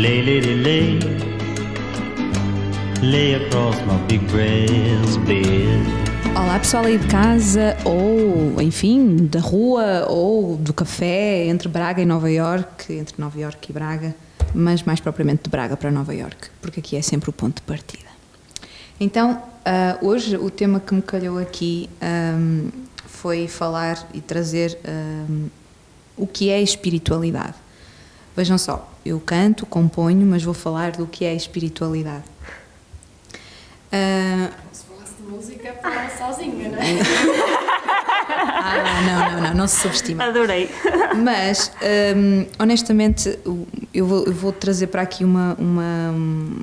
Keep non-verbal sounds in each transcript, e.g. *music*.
Lay, lady, lay, lay across my big bed. Olá pessoal aí de casa, ou enfim, da rua, ou do café, entre Braga e Nova York, entre Nova York e Braga, mas mais propriamente de Braga para Nova York, porque aqui é sempre o ponto de partida. Então, ah, hoje o tema que me calhou aqui ahm, foi falar e trazer ahm, o que é espiritualidade. Vejam só, eu canto, componho, mas vou falar do que é espiritualidade. Ah, Se falasse de música, falava *laughs* sozinha, não é? ah, não, não, não, não se subestima. Adorei. Mas, hum, honestamente, eu vou, eu vou trazer para aqui uma, uma, hum,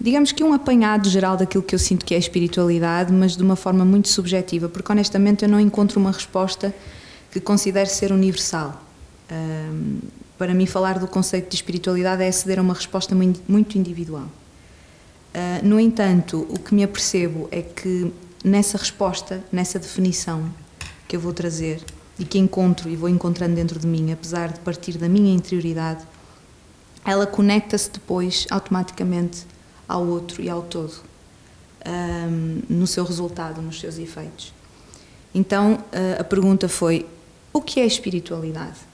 Digamos que um apanhado geral daquilo que eu sinto que é espiritualidade, mas de uma forma muito subjetiva, porque honestamente eu não encontro uma resposta que considere ser universal. Para mim, falar do conceito de espiritualidade é aceder a uma resposta mui- muito individual. Ah, no entanto, o que me apercebo é que nessa resposta, nessa definição que eu vou trazer e que encontro e vou encontrando dentro de mim, apesar de partir da minha interioridade, ela conecta-se depois automaticamente ao outro e ao todo, no seu resultado, nos seus efeitos. Então, ah, a pergunta foi: o que é espiritualidade?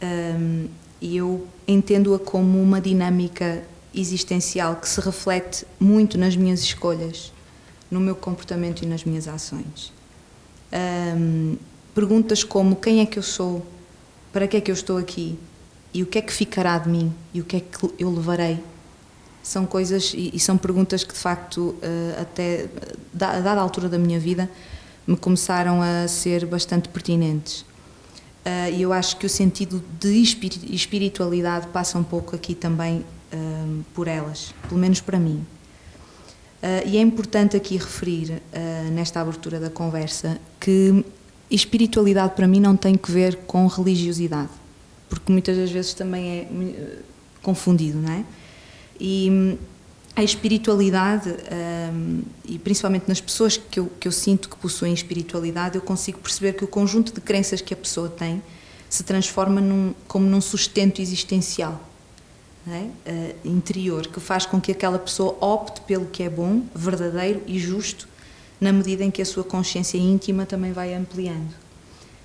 Ahm, E eu entendo-a como uma dinâmica existencial que se reflete muito nas minhas escolhas, no meu comportamento e nas minhas ações. Ahm, perguntas como quem é que eu sou, para que é que eu estou aqui? E o que é que ficará de mim? E o que é que eu levarei? São coisas e, são perguntas que de facto eh, até a dada altura da minha vida me começaram a ser bastante pertinentes. Eh, e eu acho que o sentido de espiri- espiritualidade passa um pouco aqui também eh, por elas pelo menos para mim Uh, e é importante aqui referir, uh, nesta abertura da conversa, que espiritualidade para mim não tem que ver com religiosidade, porque muitas das vezes também é confundido, não é? E hum, a espiritualidade, um, e principalmente nas pessoas que eu, que eu sinto que possuem espiritualidade, eu consigo perceber que o conjunto de crenças que a pessoa tem se transforma num, como num sustento existencial é? Eh, interior, que faz com que aquela pessoa opte pelo que é bom, verdadeiro e justo, na medida em que a sua consciência íntima também vai ampliando.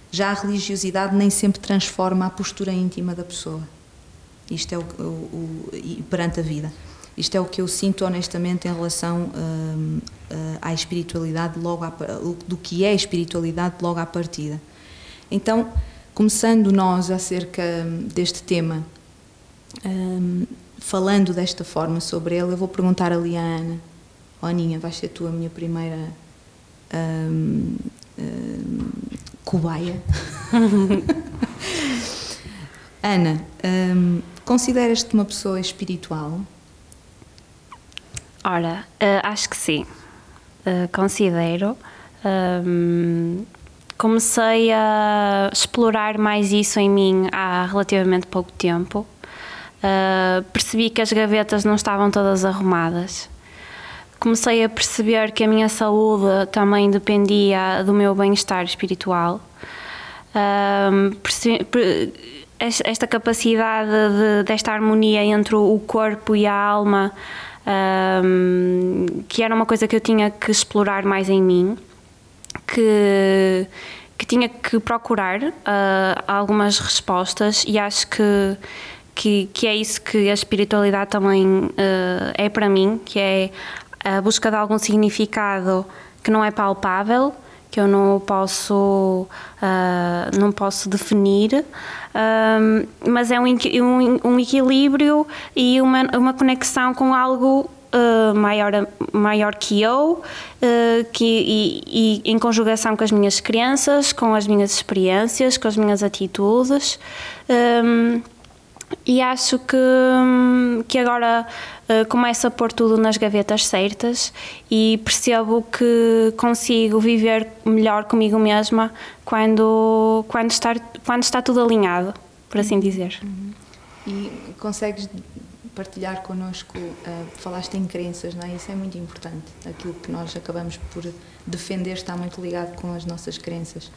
Já a religiosidade nem sempre transforma a postura íntima da pessoa. Isto é o, o, o perante a vida. Isto é o que eu sinto honestamente em relação hum, eh, à espiritualidade logo à, do que é espiritualidade logo à partida. Então, começando nós acerca hum, deste tema, hum, falando desta forma sobre ele, eu vou perguntar ali à Ana. Oh, Aninha, vais ser tu a minha primeira hum, cobaia. *laughs* Ana, hum, consideras-te uma pessoa espiritual? Ora, eh, acho que sim. Eh, considero. Ahm, comecei a explorar mais isso em mim há relativamente pouco tempo. Ah, percebi que as gavetas não estavam todas arrumadas. Comecei a perceber que a minha saúde também dependia do meu bem-estar espiritual. Ahm, perce- per- es- esta capacidade de- desta harmonia entre o corpo e a alma, ahm, que era uma coisa que eu tinha que explorar mais em mim, que, que tinha que procurar ah, algumas respostas e acho que, que, que é isso que a espiritualidade também ah, é para mim, que é a busca de algum significado que não é palpável, que eu não posso, ah, não posso definir, mas é um, um, um equilíbrio e uma, uma conexão com algo ah, maior, maior que eu, ah, que, e, e em conjugação com as minhas crenças, com as minhas experiências, com as minhas atitudes. Ahm, e acho que, hum, que agora uh, começo a pôr tudo nas gavetas certas e percebo que consigo viver melhor comigo mesma quando, quando, estar, quando está tudo alinhado, por assim dizer. E consegues partilhar connosco, uh, falaste em crenças, não é? Isso é muito importante. Aquilo que nós acabamos por defender está muito ligado com as nossas crenças.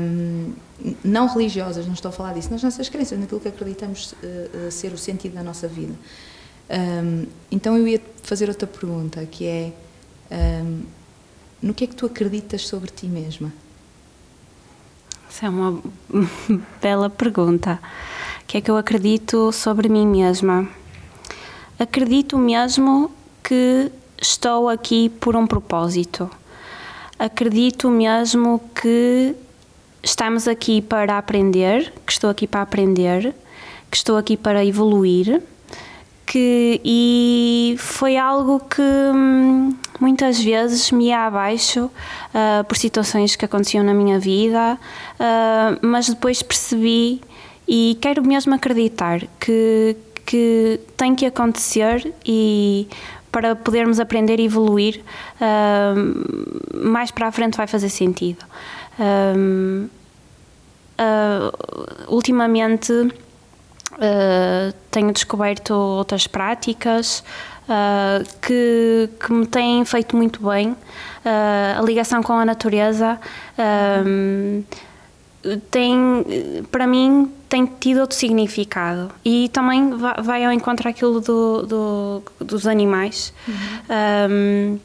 Hum, não religiosas, não estou a falar disso, nas nossas crenças, naquilo que acreditamos uh, ser o sentido da nossa vida. Um, então eu ia fazer outra pergunta, que é um, no que é que tu acreditas sobre ti mesma? Essa é uma *laughs* bela pergunta. O que é que eu acredito sobre mim mesma? Acredito mesmo que estou aqui por um propósito. Acredito mesmo que estamos aqui para aprender, que estou aqui para aprender, que estou aqui para evoluir que e foi algo que hum, muitas vezes me ia abaixo uh, por situações que aconteciam na minha vida, uh, mas depois percebi e quero mesmo acreditar que, que tem que acontecer e para podermos aprender e evoluir, uh, mais para a frente vai fazer sentido. Ultimamente Uh, tenho descoberto outras práticas uh, que, que me têm feito muito bem. Uh, a ligação com a natureza tem, para mim, tem tido outro significado e também vai ao encontro aquilo do, do dos animais. Uhum.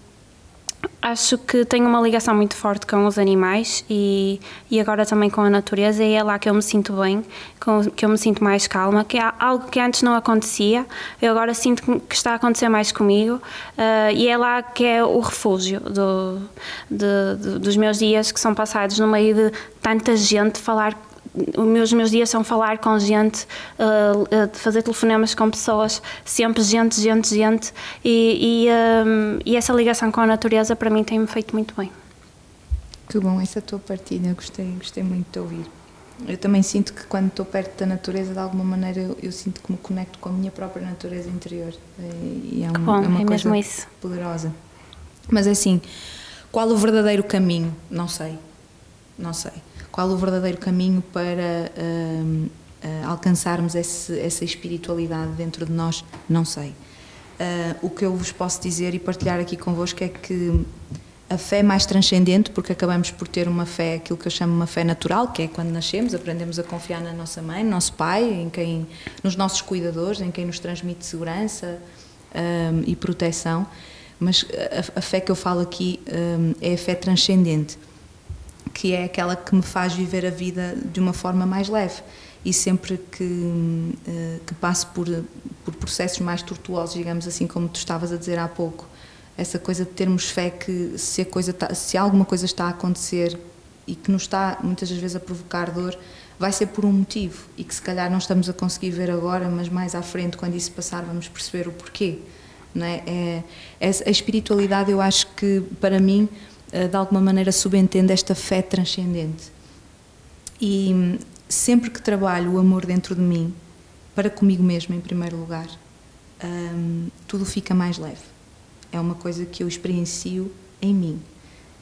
Acho que tenho uma ligação muito forte com os animais e, e agora também com a natureza e é lá que eu me sinto bem, com, que eu me sinto mais calma, que é algo que antes não acontecia, eu agora sinto que está a acontecer mais comigo uh, e é lá que é o refúgio do, de, de, dos meus dias que são passados no meio de tanta gente, falar os meus, meus dias são falar com gente, uh, fazer telefonemas com pessoas, sempre gente, gente, gente, e, e, um, e essa ligação com a natureza para mim tem-me feito muito bem. Que bom essa tua partilha, gostei, gostei muito de ouvir. Eu também sinto que quando estou perto da natureza, de alguma maneira, eu, eu sinto que me conecto com a minha própria natureza interior. E é, um, bom, é uma é coisa poderosa. Mas é assim, qual o verdadeiro caminho? Não sei. Não sei qual o verdadeiro caminho para uh, uh, alcançarmos esse, essa espiritualidade dentro de nós, não sei. Uh, o que eu vos posso dizer e partilhar aqui convosco é que a fé mais transcendente, porque acabamos por ter uma fé, aquilo que eu chamo uma fé natural, que é quando nascemos, aprendemos a confiar na nossa mãe, no nosso pai, em quem, nos nossos cuidadores, em quem nos transmite segurança um, e proteção. Mas a, a, fé que eu falo aqui um, é a fé transcendente que é aquela que me faz viver a vida de uma forma mais leve. E sempre que, eh, que passo por, por processos mais tortuosos, digamos assim, como tu estavas a dizer há pouco, essa coisa de termos fé que se, a coisa tá, se alguma coisa está a acontecer e que nos está muitas vezes a provocar dor, vai ser por um motivo e que se calhar não estamos a conseguir ver agora, mas mais à frente, quando isso passar, vamos perceber o porquê. Não é? É, é a espiritualidade, eu acho que para mim de alguma maneira subentende esta fé transcendente. E hum, sempre que trabalho o amor dentro de mim, para comigo mesmo em primeiro lugar, um, tudo fica mais leve. É uma coisa que eu experiencio em mim.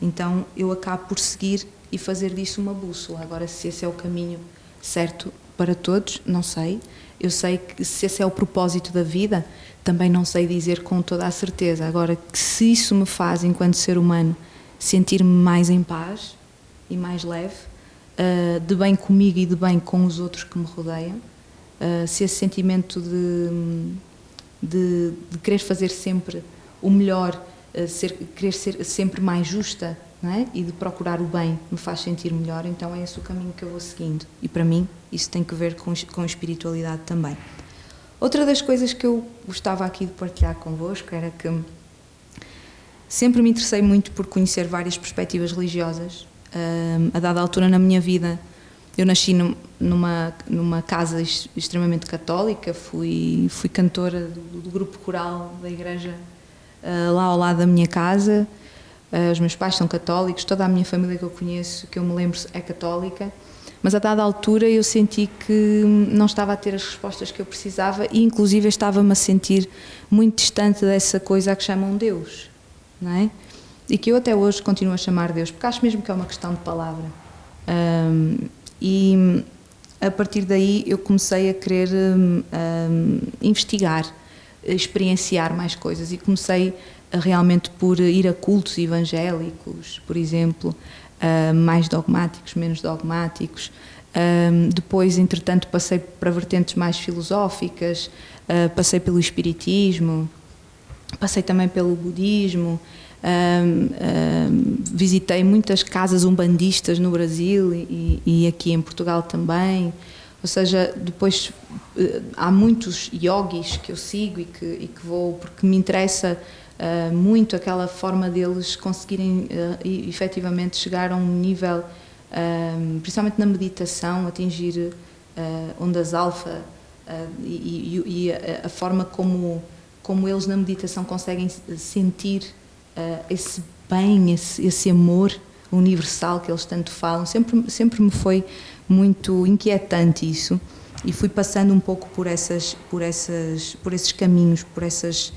Então eu acabo por seguir e fazer disso uma bússola. Agora, se esse é o caminho certo para todos, não sei. Eu sei que se esse é o propósito da vida, também não sei dizer com toda a certeza. Agora, se isso me faz, enquanto ser humano, sentir-me mais em paz e mais leve, uh, de bem comigo e de bem com os outros que me rodeiam. Uh, se esse sentimento de, de, de, querer fazer sempre o melhor, uh, ser, querer ser sempre mais justa é? e de procurar o bem me faz sentir melhor, então é esse o caminho que eu vou seguindo. E para mim isso tem que ver com, com espiritualidade também. Outra das coisas que eu gostava aqui de partilhar convosco era que Sempre me interessei muito por conhecer várias perspectivas religiosas. A dada altura na minha vida, eu nasci numa, numa casa extremamente católica, fui, fui cantora do, do grupo coral da igreja uh, lá ao lado da minha casa. Uh, os meus pais são católicos, toda a minha família que eu conheço, que eu me lembro, é católica. Mas a dada altura eu senti que não estava a ter as respostas que eu precisava e, inclusive, estava-me a sentir muito distante dessa coisa a que chamam Deus não é? E que eu até hoje continuo a chamar Deus, porque acho mesmo que é uma questão de palavra. Um, e a partir daí eu comecei a querer um, um, investigar, experienciar mais coisas e comecei realmente por ir a cultos evangélicos, por exemplo, uh, mais dogmáticos, menos dogmáticos. Um, depois, entretanto, passei para vertentes mais filosóficas, uh, passei pelo espiritismo, passei também pelo budismo, um, um, visitei muitas casas umbandistas no Brasil e, e, aqui em Portugal também. Ou seja, depois uh, há muitos yogis que eu sigo e que, e que vou, porque me interessa uh, muito aquela forma deles conseguirem uh, efetivamente chegar a um nível um, principalmente na meditação, atingir uh, ondas alfa uh, e, e, a, forma como, como eles na meditação conseguem sentir uh, esse bem, esse, esse amor universal que eles tanto falam. Sempre, sempre me foi muito inquietante isso e fui passando um pouco por essas, por essas, por esses caminhos, por essas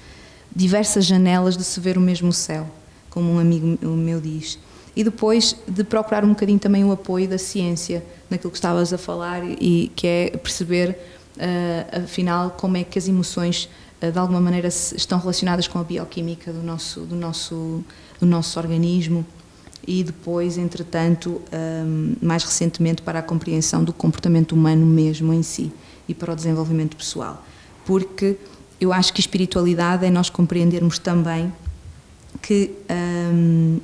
diversas janelas de se ver o mesmo céu, como um amigo meu diz e depois de procurar um bocadinho também o apoio da ciência naquilo que estavas a falar e que é perceber uh, afinal como é que as emoções de alguma maneira estão relacionadas com a bioquímica do nosso do nosso do nosso organismo e depois entretanto um, eh, mais recentemente para a compreensão do comportamento humano mesmo em si e para o desenvolvimento pessoal. Porque eu acho que espiritualidade é nós compreendermos também que um,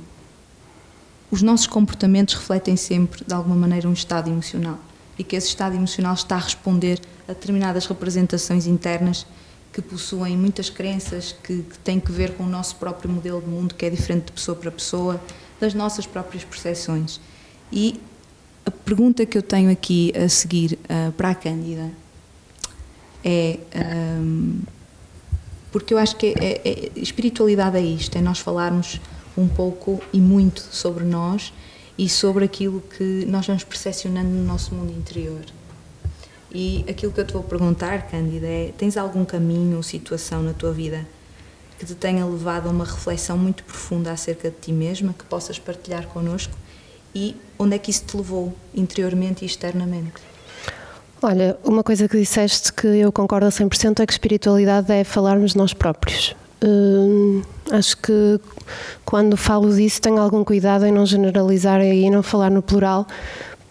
os nossos comportamentos refletem sempre, de alguma maneira, um estado emocional e que esse estado emocional está a responder a determinadas representações internas que possuem muitas crenças que, que têm que ver com o nosso próprio modelo de mundo, que é diferente de pessoa para pessoa, das nossas próprias percepções. E a pergunta que eu tenho aqui a seguir uh, para a Cândida é. Um, porque eu acho que é, é, espiritualidade é isto, é nós falarmos um pouco e muito sobre nós e sobre aquilo que nós vamos percepcionando no nosso mundo interior. E aquilo que eu te vou perguntar, Cândida, é: tens algum caminho ou situação na tua vida que te tenha levado a uma reflexão muito profunda acerca de ti mesma, que possas partilhar connosco? E onde é que isso te levou, interiormente e externamente? Olha, uma coisa que disseste que eu concordo a 100% é que espiritualidade é falarmos de nós próprios. Hum, acho que quando falo disso tenho algum cuidado em não generalizar e não falar no plural,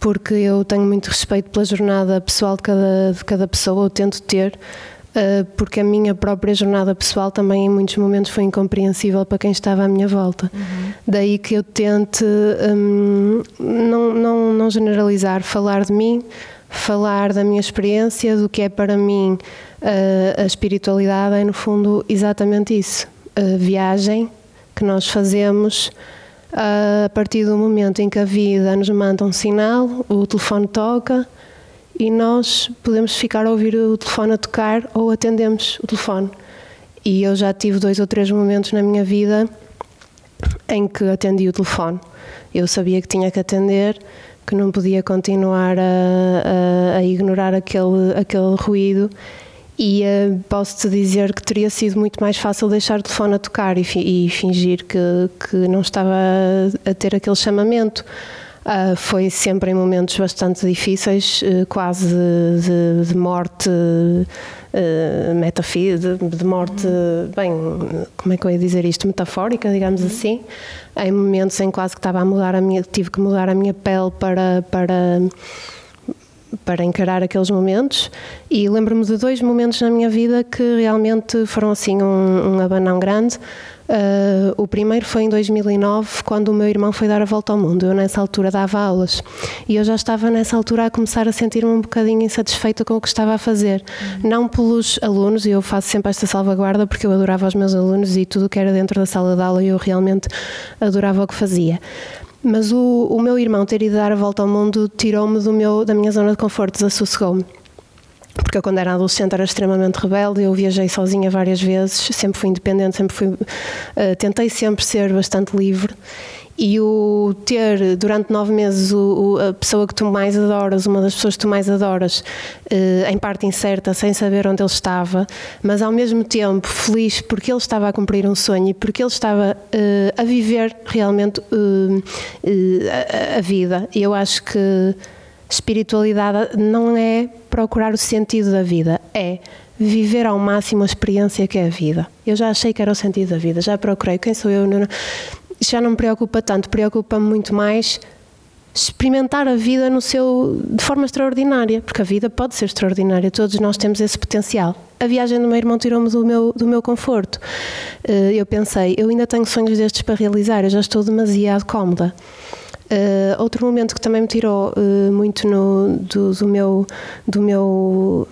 porque eu tenho muito respeito pela jornada pessoal de cada, de cada pessoa, eu tento ter, uh, porque a minha própria jornada pessoal também em muitos momentos foi incompreensível para quem estava à minha volta. Uhum. Daí que eu tente um, não, não, não generalizar, falar de mim, falar da minha experiência, do que é para mim a espiritualidade é, no fundo, exatamente isso. A viagem que nós fazemos a partir do momento em que a vida nos manda um sinal, o telefone toca e nós podemos ficar a ouvir o telefone a tocar ou atendemos o telefone. E eu já tive dois ou três momentos na minha vida em que atendi o telefone. Eu sabia que tinha que atender, que não podia continuar a, a, a ignorar aquele, aquele ruído e uh, posso-te dizer que teria sido muito mais fácil deixar o telefone a tocar e, fi e fingir que, que não estava a, a ter aquele chamamento. Uh, foi sempre em momentos bastante difíceis, uh, quase de, de morte uh, metafísica, de, de, morte, bem, como é que eu ia dizer isto? Metafórica, digamos uhum. assim. Em momentos em quase que estava a mudar a minha, tive que mudar a minha pele para. para para encarar aqueles momentos e lembro-me de dois momentos na minha vida que realmente foram assim um, um abanão grande. Uh, o primeiro foi em 2009, quando o meu irmão foi dar a volta ao mundo. Eu, nessa altura, dava aulas e eu já estava, nessa altura, a começar a sentir-me um bocadinho insatisfeita com o que estava a fazer. Uhum. Não pelos alunos, e eu faço sempre esta salvaguarda porque eu adorava os meus alunos e tudo que era dentro da sala de aula eu realmente adorava o que fazia. Mas o, o meu irmão ter ido dar a volta ao mundo tirou-me da minha zona de conforto, desassossegou-me. Porque eu, quando era adolescente, era extremamente rebelde. Eu viajei sozinha várias vezes, sempre fui independente, sempre fui. Uh, tentei sempre ser bastante livre e o ter durante nove meses o, o, a pessoa que tu mais adoras, uma das pessoas que tu mais adoras, eh, em parte incerta, sem saber onde ele estava, mas ao mesmo tempo feliz porque ele estava a cumprir um sonho e porque ele estava eh, a viver realmente eh, a, a vida. Eu acho que espiritualidade não é procurar o sentido da vida, é viver ao máximo a experiência que é a vida. Eu já achei que era o sentido da vida, já procurei quem sou eu. Não, já não me preocupa tanto, preocupa-me muito mais experimentar a vida no seu de forma extraordinária, porque a vida pode ser extraordinária, todos nós temos esse potencial. A viagem do meu irmão tirou-me do meu, do meu conforto. Eh, eu pensei, eu ainda tenho sonhos destes para realizar, eu já estou demasiado cómoda. Uh, outro momento que também me tirou uh, muito no, do, do, meu, do meu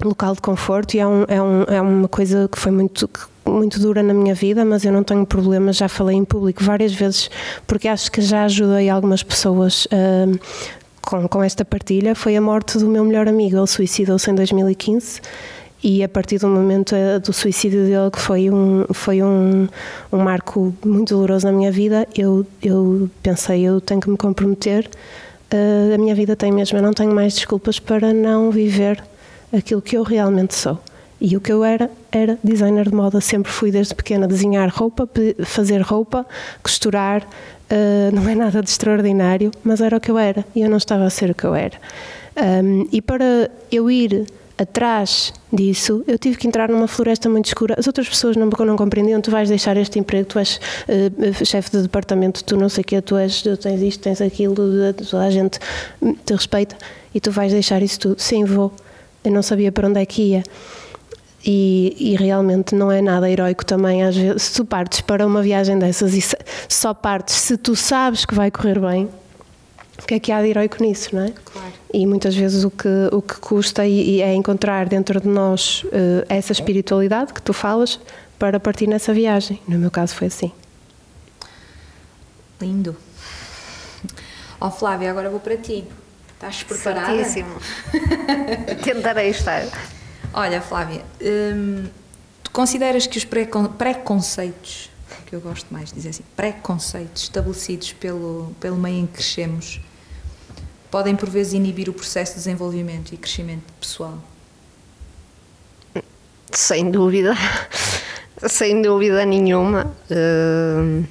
local de conforto e é, um, é, um, é uma coisa que foi muito muito dura na minha vida, mas eu não tenho problemas, já falei em público várias vezes, porque acho que já ajudei algumas pessoas uh, com, com esta partilha. Foi a morte do meu melhor amigo, ele suicidou-se em 2015 e a partir do momento eh, do suicídio dele, que foi um, foi um, um marco muito doloroso na minha vida, eu, eu pensei, eu tenho que me comprometer, uh, a minha vida tem mesmo, eu não tenho mais desculpas para não viver aquilo que eu realmente sou. E o que eu era, era designer de moda, sempre fui desde pequena desenhar roupa, fazer roupa, costurar, uh, não é nada de extraordinário, mas era o que eu era, e eu não estava a ser o que eu era. Um, e para eu ir atrás disso, eu tive que entrar numa floresta muito escura. As outras pessoas não, não compreendiam. Tu vais deixar este emprego, tu és uh, chefe de departamento, tu não sei o que, tu és, tens isto, tens aquilo, toda a gente te respeita e tu vais deixar isso tudo. Sim, vou. Eu não sabia para onde é que ia. E, e, realmente não é nada heroico também, às vezes, se tu partes para uma viagem dessas e só partes se tu sabes que vai correr bem, o que é que há de heroico nisso, não é? Claro. E muitas vezes o que, o que custa e, e é encontrar dentro de nós uh, essa espiritualidade que tu falas para partir nessa viagem. No meu caso foi assim. Lindo. Ó oh, Flávia, agora vou para ti. Estás preparada? Certíssimo. *laughs* Tentarei estar. Olha, Flávia, hum, tu consideras que os preconceitos, que eu gosto mais de dizer assim, preconceitos estabelecidos pelo, pelo meio em que crescemos, podem por vezes inibir o processo de desenvolvimento e crescimento pessoal? Sem dúvida, sem dúvida nenhuma. Hum,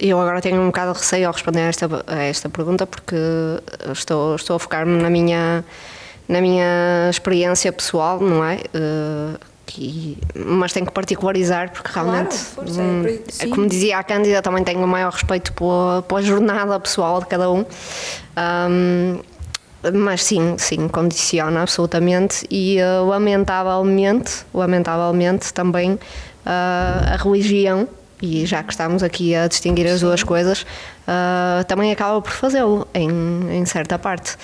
eu agora tenho um bocado de receio ao responder a esta, a esta pergunta porque estou, estou a focar-me na minha, na minha experiência pessoal, não é? Uh, que, mas tenho que particularizar porque realmente, claro, força, hum, é, como dizia a Cândida, também tenho o maior respeito pela, pela jornada pessoal de cada um. um mas sim, sim, condiciona absolutamente e uh, lamentavelmente, lamentavelmente também uh, a religião e já que estamos aqui a distinguir as duas coisas, uh, também acaba por fazê-lo em, em certa parte.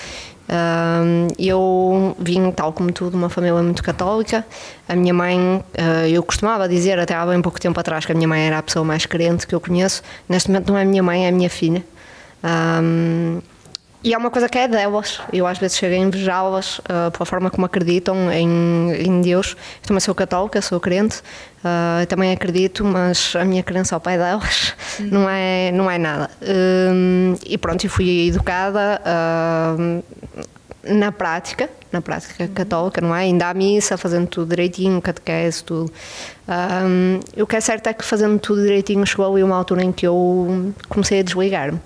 Uh, eu vim, tal como tu, de uma família muito católica. A minha mãe, uh, eu costumava dizer até há bem pouco tempo atrás que a minha mãe era a pessoa mais crente que eu conheço. Neste momento não é a minha mãe, é a minha filha. E é uma coisa que é delas. Eu às vezes chego a invejá-las uh, pela forma como acreditam em, em Deus. Eu também sou católica, sou crente, uh, também acredito, mas a minha crença ao pai delas não é, não é nada. Uh, e pronto, eu fui educada na prática, na prática católica, não é? Ainda à missa, fazendo tudo direitinho, catequese, tudo. Um, o que é certo é que fazendo tudo direitinho chegou ali uma altura em que eu comecei a desligar-me.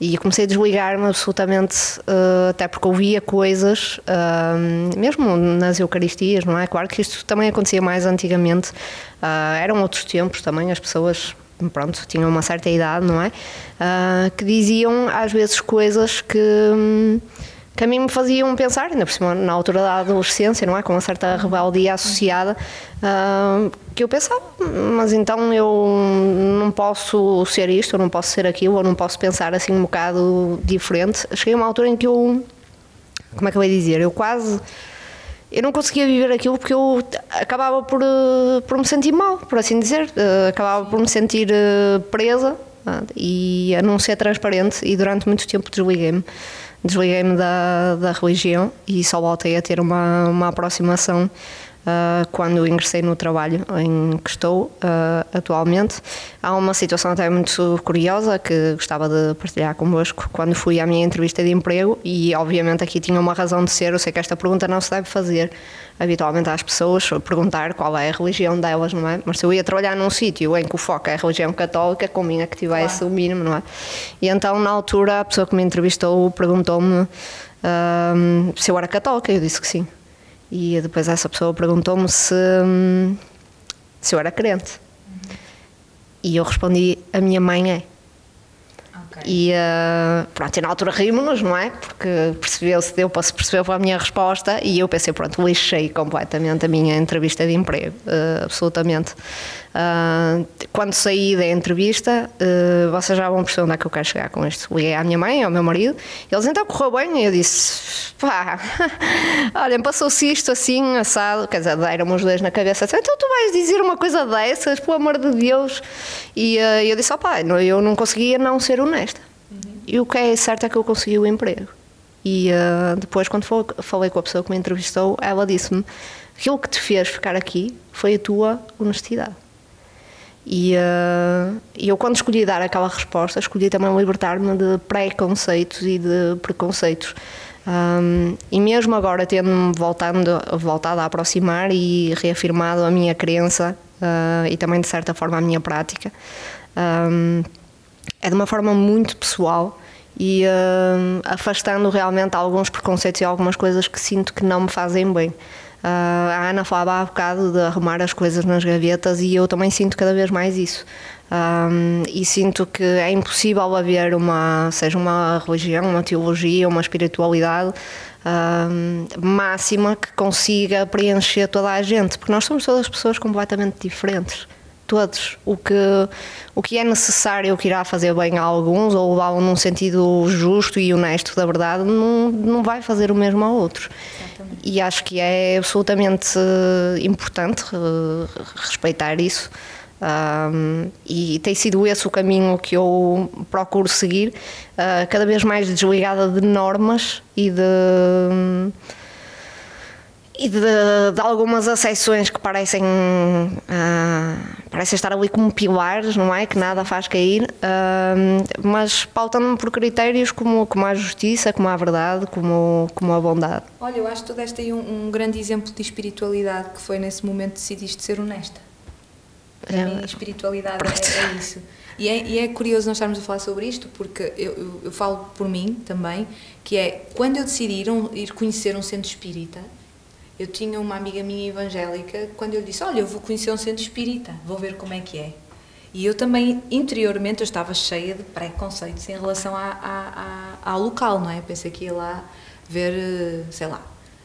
E comecei a desligar-me absolutamente, uh, até porque ouvia coisas, uh, mesmo nas Eucaristias, não é? Claro que isto também acontecia mais antigamente, uh, eram outros tempos também, as pessoas, pronto, tinham uma certa idade, não é? que diziam às vezes coisas que. Que a mim me faziam pensar, ainda por cima na altura da adolescência, não é? Com uma certa rebeldia associada, uh, que eu pensava, mas então eu não posso ser isto, eu não posso ser aquilo, ou não posso pensar assim um bocado diferente. Cheguei a uma altura em que eu, como é que eu ia dizer, eu quase eu não conseguia viver aquilo porque eu acabava por, ah, por me sentir mal, por assim dizer. Ah, acabava por me sentir presa e a não ser transparente e durante muito tempo desliguei-me desliguei-me da, da religião e só voltei a ter uma, uma aproximação quando ingressei no trabalho em que estou uh, atualmente. Há uma situação até muito curiosa que gostava de partilhar convosco quando fui à minha entrevista de emprego e obviamente aqui tinha uma razão de ser, eu sei que esta pergunta não se deve fazer habitualmente às pessoas, perguntar qual é a religião delas, não é? Mas se eu ia trabalhar num sítio em que o foco é a religião católica, convinha que tivesse claro. o mínimo, não é? E então na altura a pessoa que me entrevistou perguntou-me uh, se eu era católica, eu disse que sim. E depois essa pessoa perguntou-me se, se eu era crente. Uhum. E eu respondi: a minha mãe é. Okay. E uh, pronto, e na altura rimos-nos, não é? Porque percebeu-se, deu para se perceber pela minha resposta e eu pensei, pronto, lixei completamente a minha entrevista de emprego, uh, absolutamente. Uh, quando saí da entrevista, uh, vocês já vão perceber onde é que eu quero chegar com isto. Liguei à minha mãe, ao meu marido, eles então correu bem, e eu disse: pá, *laughs* olhem, passou-se isto assim, assado, quer dizer, deram-me os dois na cabeça, assim, então tu vais dizer uma coisa dessas, pelo amor de Deus. E uh, eu disse: ó oh, pai, eu não conseguia não ser honesta. Uhum. E o que é certo é que eu consegui o emprego. E depois, quando falei com a pessoa que me entrevistou, ela disse-me: aquilo que te fez ficar aqui foi a tua honestidade. E uh, eu, quando escolhi dar aquela resposta, escolhi também libertar-me de preconceitos e de preconceitos. Um, e mesmo agora, tendo-me voltado, a aproximar e reafirmado a minha crença uh, e também, de certa forma, a minha prática, um, é de uma forma muito pessoal e uh, afastando realmente alguns preconceitos e algumas coisas que sinto que não me fazem bem. Uh, a Ana falava há bocado de arrumar as coisas nas gavetas e eu também sinto cada vez mais isso. Um, e sinto que é impossível haver uma, seja uma religião, uma teologia, uma espiritualidade um, máxima que consiga preencher toda a gente, porque nós somos todas pessoas completamente diferentes. Todos. O que, o que é necessário, que irá fazer bem a alguns, ou levá-lo num sentido justo e honesto da verdade, não, não vai fazer o mesmo a outros. E acho que é absolutamente eh, importante eh, respeitar isso. Um, e tem sido esse o caminho que eu procuro seguir, uh, cada vez mais desligada de normas e de e de, de, algumas acessões que parecem, uh, parecem estar ali como pilares, não é? Que nada faz cair, uh, mas pautando-me por critérios como, como a justiça, como a verdade, como, como a bondade. Olha, eu acho que tu deste aí um, um grande exemplo de espiritualidade que foi nesse momento decidiste ser honesta. Para é, mim, espiritualidade é, é, isso. E é, e é, curioso nós estarmos a falar sobre isto, porque eu, eu, eu falo por mim também, que é quando eu decidi ir, um, ir conhecer um centro espírita, eu tinha uma amiga minha evangélica, quando eu disse, olha, eu vou conhecer um centro espírita, vou ver como é que é. E eu também, interiormente, eu estava cheia de preconceitos em relação a, a, a, ao local, não é? Eu pensei que ia lá ver, eh, sei lá,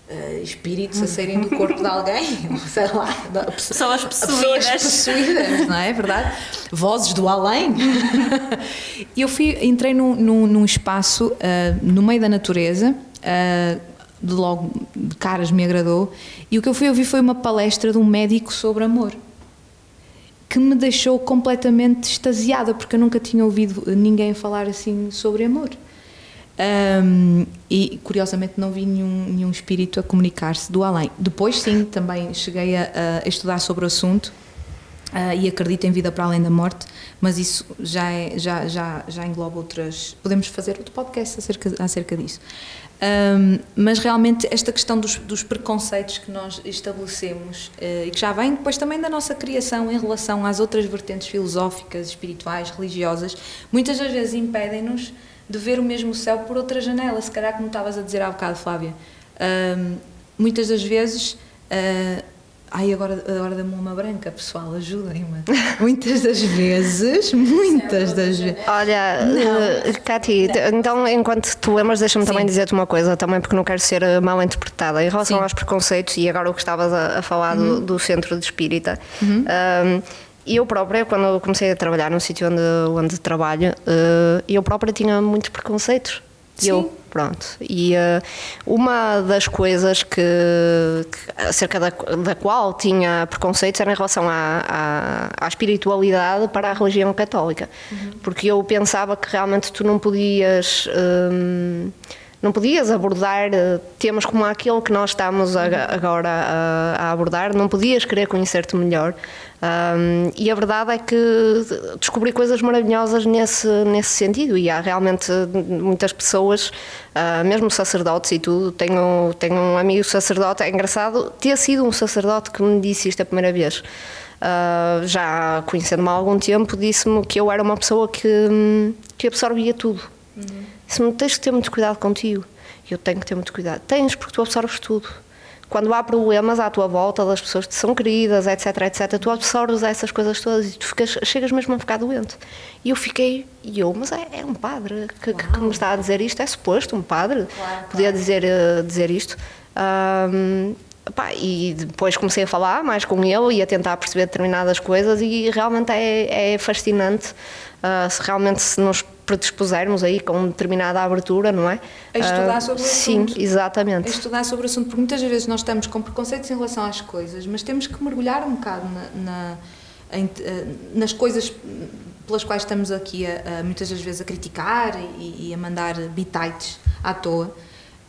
uh, espíritos a saírem do corpo de alguém, *laughs* sei lá. Pessoas possuídas. Pessoas possuídas, não é verdade? Vozes do além. *laughs* E eu fui, entrei num, num, num espaço uh, no meio da natureza, uh, de logo de caras me agradou. E o que eu fui ouvir foi uma palestra de um médico sobre amor que me deixou completamente extasiada porque eu nunca tinha ouvido ninguém falar assim sobre amor. Um, e curiosamente não vi nenhum, nenhum espírito a comunicar-se do além. Depois, sim, também cheguei a, a estudar sobre o assunto uh, e acredito em vida para além da morte, mas isso já, é, já, já, já engloba outras. Podemos fazer outro podcast acerca, acerca disso. Um, mas realmente esta questão dos, dos, preconceitos que nós estabelecemos uh, e que já vem depois também da nossa criação em relação às outras vertentes filosóficas, espirituais, religiosas, muitas das vezes impedem-nos de ver o mesmo céu por outra janela, se calhar como estavas a dizer há bocado, Flávia. Um, muitas das vezes uh, Ai, agora, agora dá-me uma branca, pessoal, ajudem-me. muitas das vezes, muitas das vezes. Olha, uh, Cati, então enquanto tu lembras, deixa-me também dizer-te uma coisa, também porque não quero ser eh, mal interpretada. Em relação Sim. aos preconceitos, e agora o que estavas a, a falar uhum. do, do, centro de espírita. Uhum. Um, eu própria, quando comecei a trabalhar no sítio onde, onde trabalho, uh, eu própria tinha muitos preconceitos. Sim. Eu, pronto. E uh, uma das coisas que, que acerca da, da, qual tinha preconceitos era em relação à, à, à espiritualidade para a religião católica. Uhum. Porque eu pensava que realmente tu não podias. Um, não podias abordar uh, temas como aquele que nós estamos agora a, abordar, não podias querer conhecer-te melhor. E a verdade é que descobri coisas maravilhosas nesse, nesse sentido, e há realmente muitas pessoas, uh, mesmo sacerdotes e tudo. Tenho, tenho um amigo sacerdote, é engraçado ter sido um sacerdote que me disse isto a primeira vez. Uh, já conhecendo-me há algum tempo, disse-me que eu era uma pessoa que, que absorvia tudo. Uhum. Disse-me: tens que ter muito cuidado contigo. Eu tenho que ter muito cuidado. Tens, porque tu absorves tudo quando há problemas à tua volta das pessoas que te são queridas, etc, etc, tu absorves essas coisas todas e tu ficas, chegas mesmo a ficar doente. E eu fiquei, e eu, mas é, é um padre que, que, que me está a dizer isto, é suposto um padre Claro, podia claro. dizer, eh, dizer isto. Ahm, pá, e depois comecei a falar mais com ele e a tentar perceber determinadas coisas e realmente é, é fascinante ah, se realmente se nos predispusermos aí com determinada abertura, não é? A estudar Ah, sobre o Sim, assunto. exatamente. É estudar sobre o assunto, porque muitas vezes nós estamos com preconceitos em relação às coisas, mas temos que mergulhar um bocado na, na- em- eh, nas coisas pelas quais estamos aqui a, a, muitas das vezes a criticar e, e a mandar bitites à toa.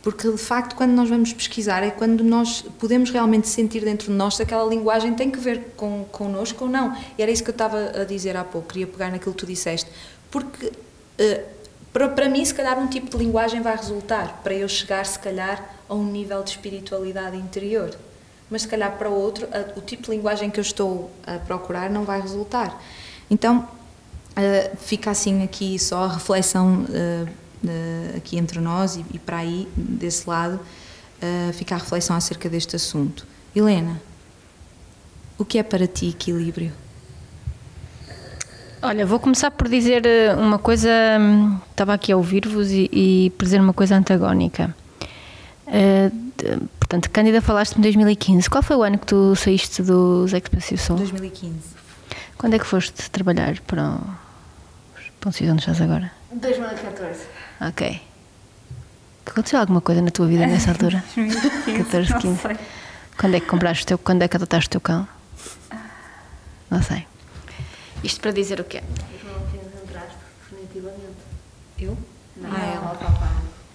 Porque de facto, quando nós vamos pesquisar, é quando nós podemos realmente sentir dentro de nós se aquela linguagem tem que ver com connosco ou não. E era isso que eu estava a dizer há pouco, queria pegar naquilo que tu disseste. Porque para, para mim, se calhar, um tipo de linguagem vai resultar para eu chegar, se calhar, a um nível de espiritualidade interior. Mas, se calhar, para outro, a- o tipo de linguagem que eu estou a procurar não vai resultar. Então, eh, fica assim aqui só a reflexão eh, eh, aqui entre nós e, e para aí, desse lado, eh, fica a reflexão acerca deste assunto. Helena, o que é para ti equilíbrio? Olha, vou começar por dizer eh, uma coisa. hum, Estava aqui a ouvir-vos e, e por dizer uma coisa antagónica. Eh, de- portanto, Cândida, falaste-me em 2015. Qual foi o ano que tu saíste dos Expensive Soul? 2015. Quando é que foste trabalhar para o, para o sítio onde estás agora? 2014. Ok. Aconteceu alguma coisa na tua vida nessa altura? *laughs* 14, 15. Quando é que compraste o teu, quando é que adotaste o teu cão? Não sei. Isto para dizer o quê? Eu? Ah, ela.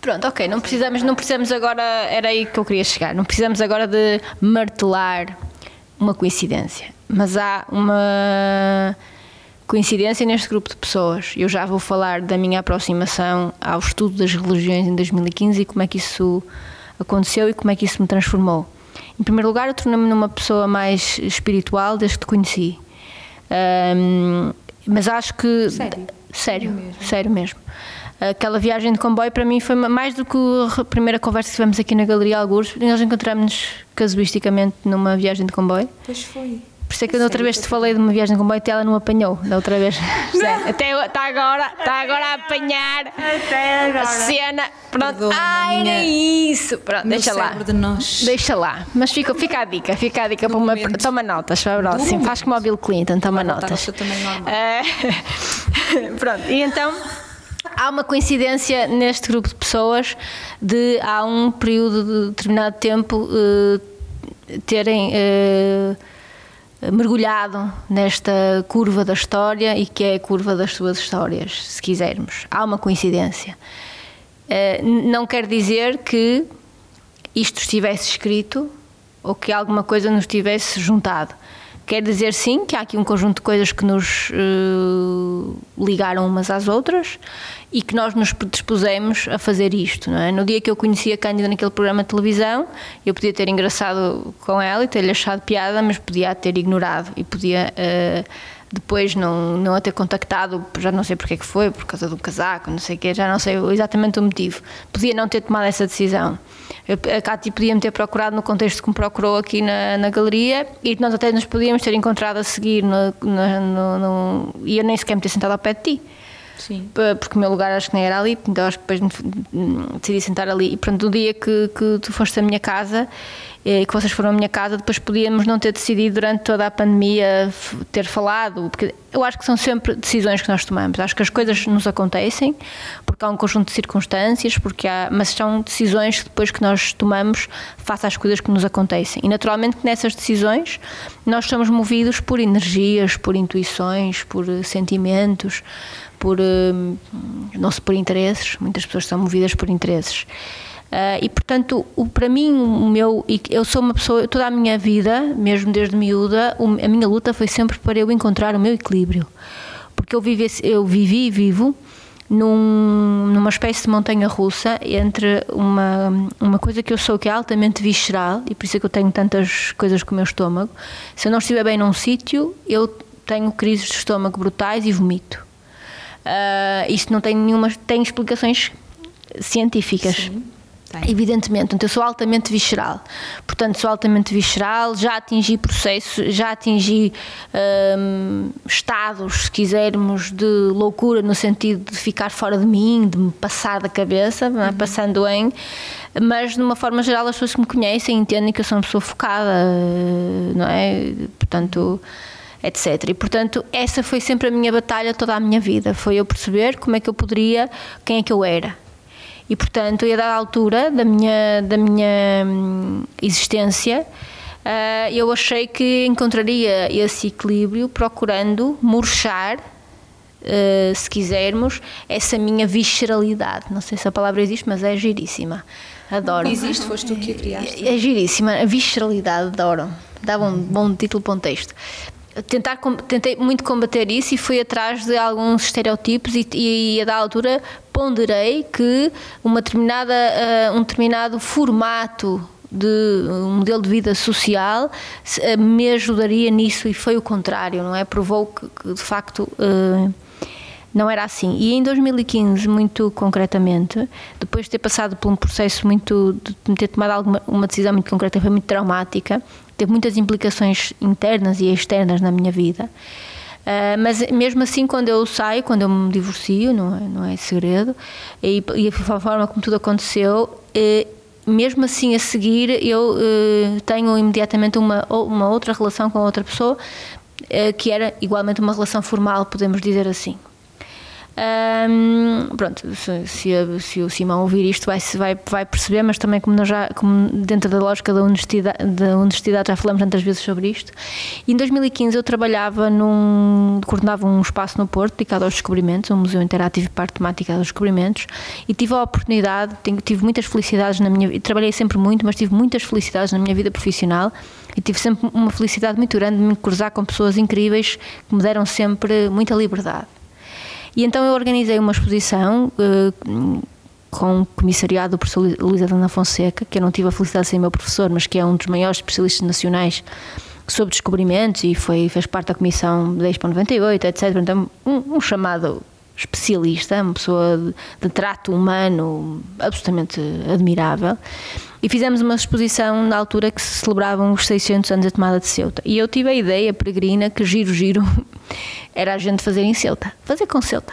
Pronto, ok, não precisamos, não precisamos agora, era aí que eu queria chegar, não precisamos agora de martelar uma coincidência, mas há uma coincidência neste grupo de pessoas. Eu já vou falar da minha aproximação ao estudo das religiões em 2015 e como é que isso aconteceu e como é que isso me transformou. Em primeiro lugar, eu tornei-me numa pessoa mais espiritual desde que te conheci. Ahm, mas acho que. Sério? Sério, mesmo? sério mesmo. Aquela viagem de comboio para mim foi mais do que a primeira conversa que tivemos aqui na Galeria Algures. Nós encontramos-nos casuisticamente numa viagem de comboio. Pois foi. Por isso é que da outra vez te falei de uma viagem de comboio até ela não apanhou. Da outra vez. *laughs* Até está agora, está agora a apanhar a cena. Pronto. Ai, era isso. Pronto, deixa lá. de nós. Deixa lá. Mas fica, fica a dica, fica a dica para uma. Toma notas, para próximo. Faz como o Bill Clinton, toma notas. Eh, *laughs* Pronto, e então há uma coincidência neste grupo de pessoas de há um período de determinado tempo eh, terem eh, mergulhado nesta curva da história e que é a curva das suas histórias, se quisermos. Há uma coincidência. Eh, não quer dizer que isto estivesse escrito ou que alguma coisa nos tivesse juntado. Quer dizer, sim, que há aqui um conjunto de coisas que nos eh, ligaram umas às outras e que nós nos predispusemos a fazer isto. É? No dia que eu conheci a Cândida naquele programa de televisão, eu podia ter engraçado com ela e ter-lhe achado piada, mas podia ter ignorado e podia eh, depois não, não a ter contactado, já não sei porque é que foi, por causa do casaco, não sei o quê, já não sei exatamente o motivo. Podia não ter tomado essa decisão. A Cátia podia-me ter procurado no contexto que me procurou aqui na, na galeria e nós até nos podíamos ter encontrado a seguir no, no- no- no- e eu nem sequer me ter sentado ao pé de ti. Sim. Porque o meu lugar acho que nem era ali, então acho que depois decidi sentar ali. E pronto, no dia que, que tu foste à minha casa, eh, que vocês foram à minha casa, depois podíamos não ter decidido durante toda a pandemia ter falado, porque eu acho que são sempre decisões que nós tomamos. Acho que as coisas nos acontecem porque há um conjunto de circunstâncias, porque há, mas são decisões que depois que nós tomamos face às coisas que nos acontecem. E naturalmente que nessas decisões nós somos movidos por energias, por intuições, por sentimentos, por eh, não se por interesses. Muitas pessoas são movidas por interesses. Ah, e portanto, o, para mim, o meu, eu sou uma pessoa, toda a minha vida, mesmo desde miúda, a minha luta foi sempre para eu encontrar o meu equilíbrio. Porque eu vivi, eu vivi e vivo num- numa espécie de montanha russa entre uma, uma coisa que eu sou que é altamente visceral e por isso é que eu tenho tantas coisas com o meu estômago. Se eu não estiver bem num sítio, eu tenho crises de estômago brutais e vomito. Ah, isto não tem nenhuma tem explicações científicas. Tem. Evidentemente, portanto, eu sou altamente visceral. Portanto, sou altamente visceral, já atingi processos, já atingi hum, estados, se quisermos, de loucura, no sentido de ficar fora de mim, de me passar da cabeça, não é? passando em. Mas, de uma forma geral, as pessoas que me conhecem entendem que eu sou uma pessoa focada, não é? Portanto etc. E portanto, essa foi sempre a minha batalha toda a minha vida, foi eu perceber como é que eu poderia, quem é que eu era. E portanto, a dada altura da minha, da minha hum, existência, ah, eu achei que encontraria esse equilíbrio procurando murchar, ah, se quisermos, essa minha visceralidade. Não sei se a palavra existe, mas é giríssima. Adoro. Existe, foste tu que a criaste. É giríssima, a visceralidade, adoro. Dava um bom título para um texto. Tentar, tentei muito combater isso e fui atrás de alguns estereotipos e, e a da altura ponderei que uma determinada, ah, um determinado formato de um modelo de vida social ah, me ajudaria nisso e foi o contrário, não é? Provou que, que, de facto ah, não era assim. E em 2015, muito concretamente, depois de ter passado por um processo muito, de ter tomado alguma, uma decisão muito concreta, foi muito traumática, teve muitas implicações internas e externas na minha vida. Ah, mas mesmo assim, quando eu saio, quando eu me divorcio, não é, não é segredo, e, e a forma como tudo aconteceu, eh, mesmo assim a seguir, eu eh, tenho imediatamente uma, uma outra relação com outra pessoa, eh, que era igualmente uma relação formal, podemos dizer assim. Hum, pronto, se, se, se o Simão ouvir isto vai, vai, vai perceber, mas também como, nós já, como dentro da lógica da honestidade, da honestidade já falamos tantas vezes sobre isto. E em 2015 eu trabalhava num. coordenava um espaço no Porto dedicado aos descobrimentos, um museu interativo e parte temática aos descobrimentos, e tive a oportunidade, tenho- tive muitas felicidades na minha vida, trabalhei sempre muito, mas tive muitas felicidades na minha vida profissional e tive sempre uma felicidade muito grande de me cruzar com pessoas incríveis que me deram sempre muita liberdade. E então eu organizei uma exposição eh, com o comissariado do professor Luís Adana Fonseca, que eu não tive a felicidade de ser meu professor, mas que é um dos maiores especialistas nacionais sobre descobrimentos e foi, fez parte da comissão da Expo 98, etc. Então, um, um chamado especialista, uma pessoa de, de trato humano absolutamente admirável. E fizemos uma exposição na altura que se celebravam os 600 anos da tomada de Ceuta. E eu tive a ideia peregrina que giro, giro, *laughs* era a gente fazer em Ceuta. Fazer com Ceuta.